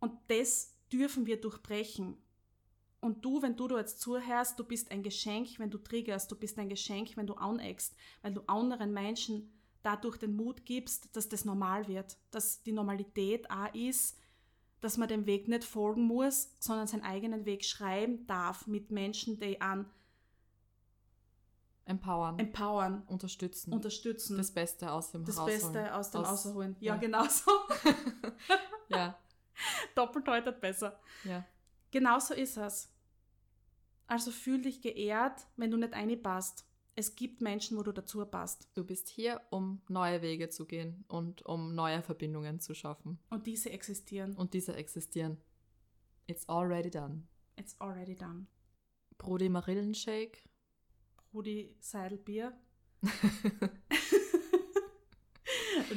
Und das dürfen wir durchbrechen. Und du, wenn du da jetzt zuhörst, du bist ein Geschenk, wenn du triggerst, du bist ein Geschenk, wenn du aneckst, weil du anderen Menschen dadurch den Mut gibst, dass das normal wird, dass die Normalität auch ist, dass man dem Weg nicht folgen muss, sondern seinen eigenen Weg schreiben darf mit Menschen, die an Empowern. empowern, unterstützen. unterstützen, das Beste aus dem das rausholen. Beste aus dem Aus-. Ja, ja. genau so. *laughs* Ja, *laughs* Doppelt deutet besser. ja. Genau so ist es. Also fühl dich geehrt, wenn du nicht einpasst. Es gibt Menschen, wo du dazu passt. Du bist hier, um neue Wege zu gehen und um neue Verbindungen zu schaffen. Und diese existieren. Und diese existieren. It's already done. It's already done. Brody Marillenshake. Rudi Seidelbier. *laughs*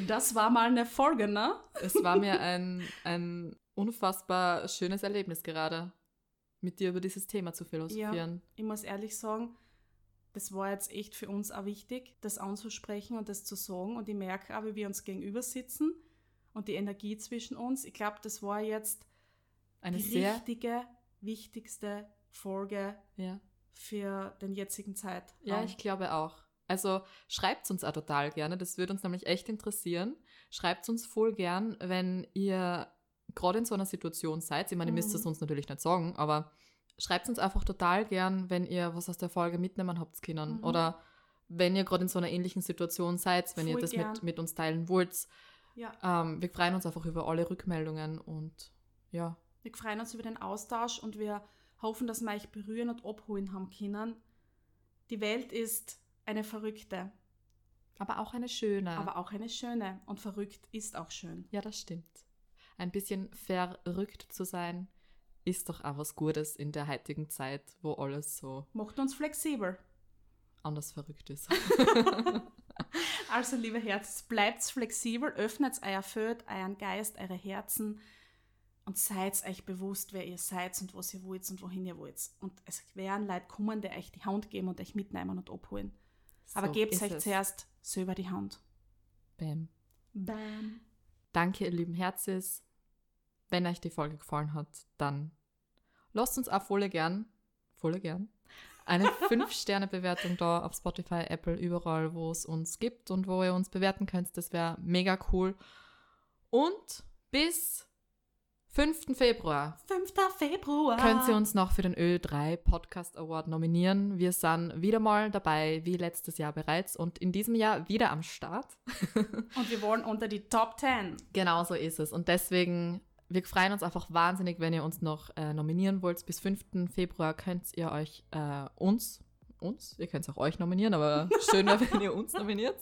das war mal eine Folge, ne? Es war mir ein, ein unfassbar schönes Erlebnis gerade, mit dir über dieses Thema zu philosophieren. Ich muss ehrlich sagen, das war jetzt echt für uns auch wichtig, das anzusprechen und das zu sagen. Und ich merke auch, wie wir uns gegenüber sitzen und die Energie zwischen uns. Ich glaube, das war jetzt Eine die sehr, richtige, wichtigste Folge ja, für den jetzigen Zeit. ja, ich glaube auch. Also schreibt uns auch total gerne, das würde uns nämlich echt interessieren. Schreibt uns voll gern, wenn ihr gerade in so einer Situation seid. Ich meine, ihr müsst Mhm. es uns natürlich nicht sagen, aber schreibt uns einfach total gern, wenn ihr was aus der Folge mitnehmen habt können. Mhm. Oder wenn ihr gerade in so einer ähnlichen Situation seid, wenn ihr Voll das gern. mit, mit uns teilen wollt. ja, Ähm, wir freuen uns einfach über alle Rückmeldungen und ja, wir freuen uns über den Austausch und wir hoffen, dass wir euch berühren und abholen haben können. Die Welt ist eine verrückte, aber auch eine schöne. aber auch eine schöne. Und verrückt ist auch schön. Ja, das stimmt. Ein bisschen verrückt zu sein, ist doch auch was Gutes in der heutigen Zeit, wo alles so Macht uns flexibel. anders verrückt ist. *laughs* Also, liebe Herzen, bleibt flexibel, öffnet euer Feld, euren Geist, eure Herzen und seid euch bewusst, wer ihr seid und was ihr wollt und wohin ihr wollt. Und es werden Leute kommen, die euch die Hand geben und euch mitnehmen und abholen. Aber So gebt ist euch es. zuerst selber die Hand. Bam. Bam. Danke, ihr lieben Herzis. Wenn euch die Folge gefallen hat, dann lasst uns auch voll gern, voll gern, eine *laughs* 5-Sterne-Bewertung da auf Spotify, Apple, überall, wo es uns gibt und wo ihr uns bewerten könnt. Das wäre mega cool. Und bis 5. Februar 5. Februar. könnt ihr uns noch für den Ö3 Podcast Award nominieren. Wir sind wieder mal dabei, wie letztes Jahr bereits und in diesem Jahr wieder am Start. *laughs* Und wir wollen unter die Top 10. Genau so ist es. Und deswegen, wir freuen uns einfach wahnsinnig, wenn ihr uns noch äh, nominieren wollt. Bis 5. Februar könnt ihr euch äh, uns, uns, ihr könnt auch euch nominieren, aber *laughs* schön wäre, wenn ihr uns nominiert.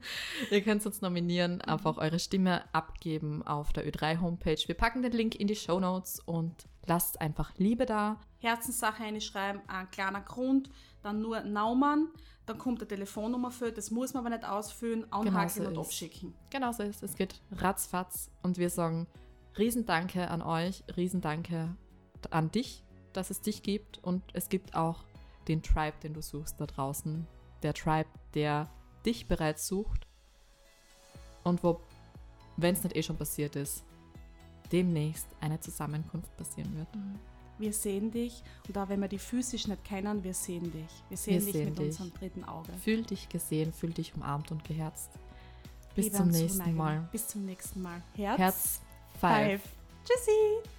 *laughs* ihr könnt uns nominieren, einfach eure Stimme abgeben auf der Ö3-Homepage. Wir packen den Link in die Show Notes und lasst einfach Liebe da. Herzenssache einschreiben, ein kleiner Grund, dann nur Naumann, dann kommt eine Telefonnummer für, das muss man aber nicht ausfüllen, anhaken so und abschicken. Genau so ist es. Es geht ratzfatz und wir sagen Riesendanke an euch, Riesendanke an dich, dass es dich gibt und es gibt auch den Tribe, den du suchst da draußen. Der Tribe, der dich bereits sucht und wo, wenn es nicht eh schon passiert ist, demnächst eine Zusammenkunft passieren wird. Wir sehen dich und auch wenn wir die physisch nicht kennen, wir sehen dich. Wir sehen Wir dich sehen mit dich. unserem dritten Auge. Fühl dich gesehen, fühl dich umarmt und geherzt. Bis Liebe zum nächsten. Mal. Bis zum nächsten Mal. Herz, Herz five. five. Tschüssi.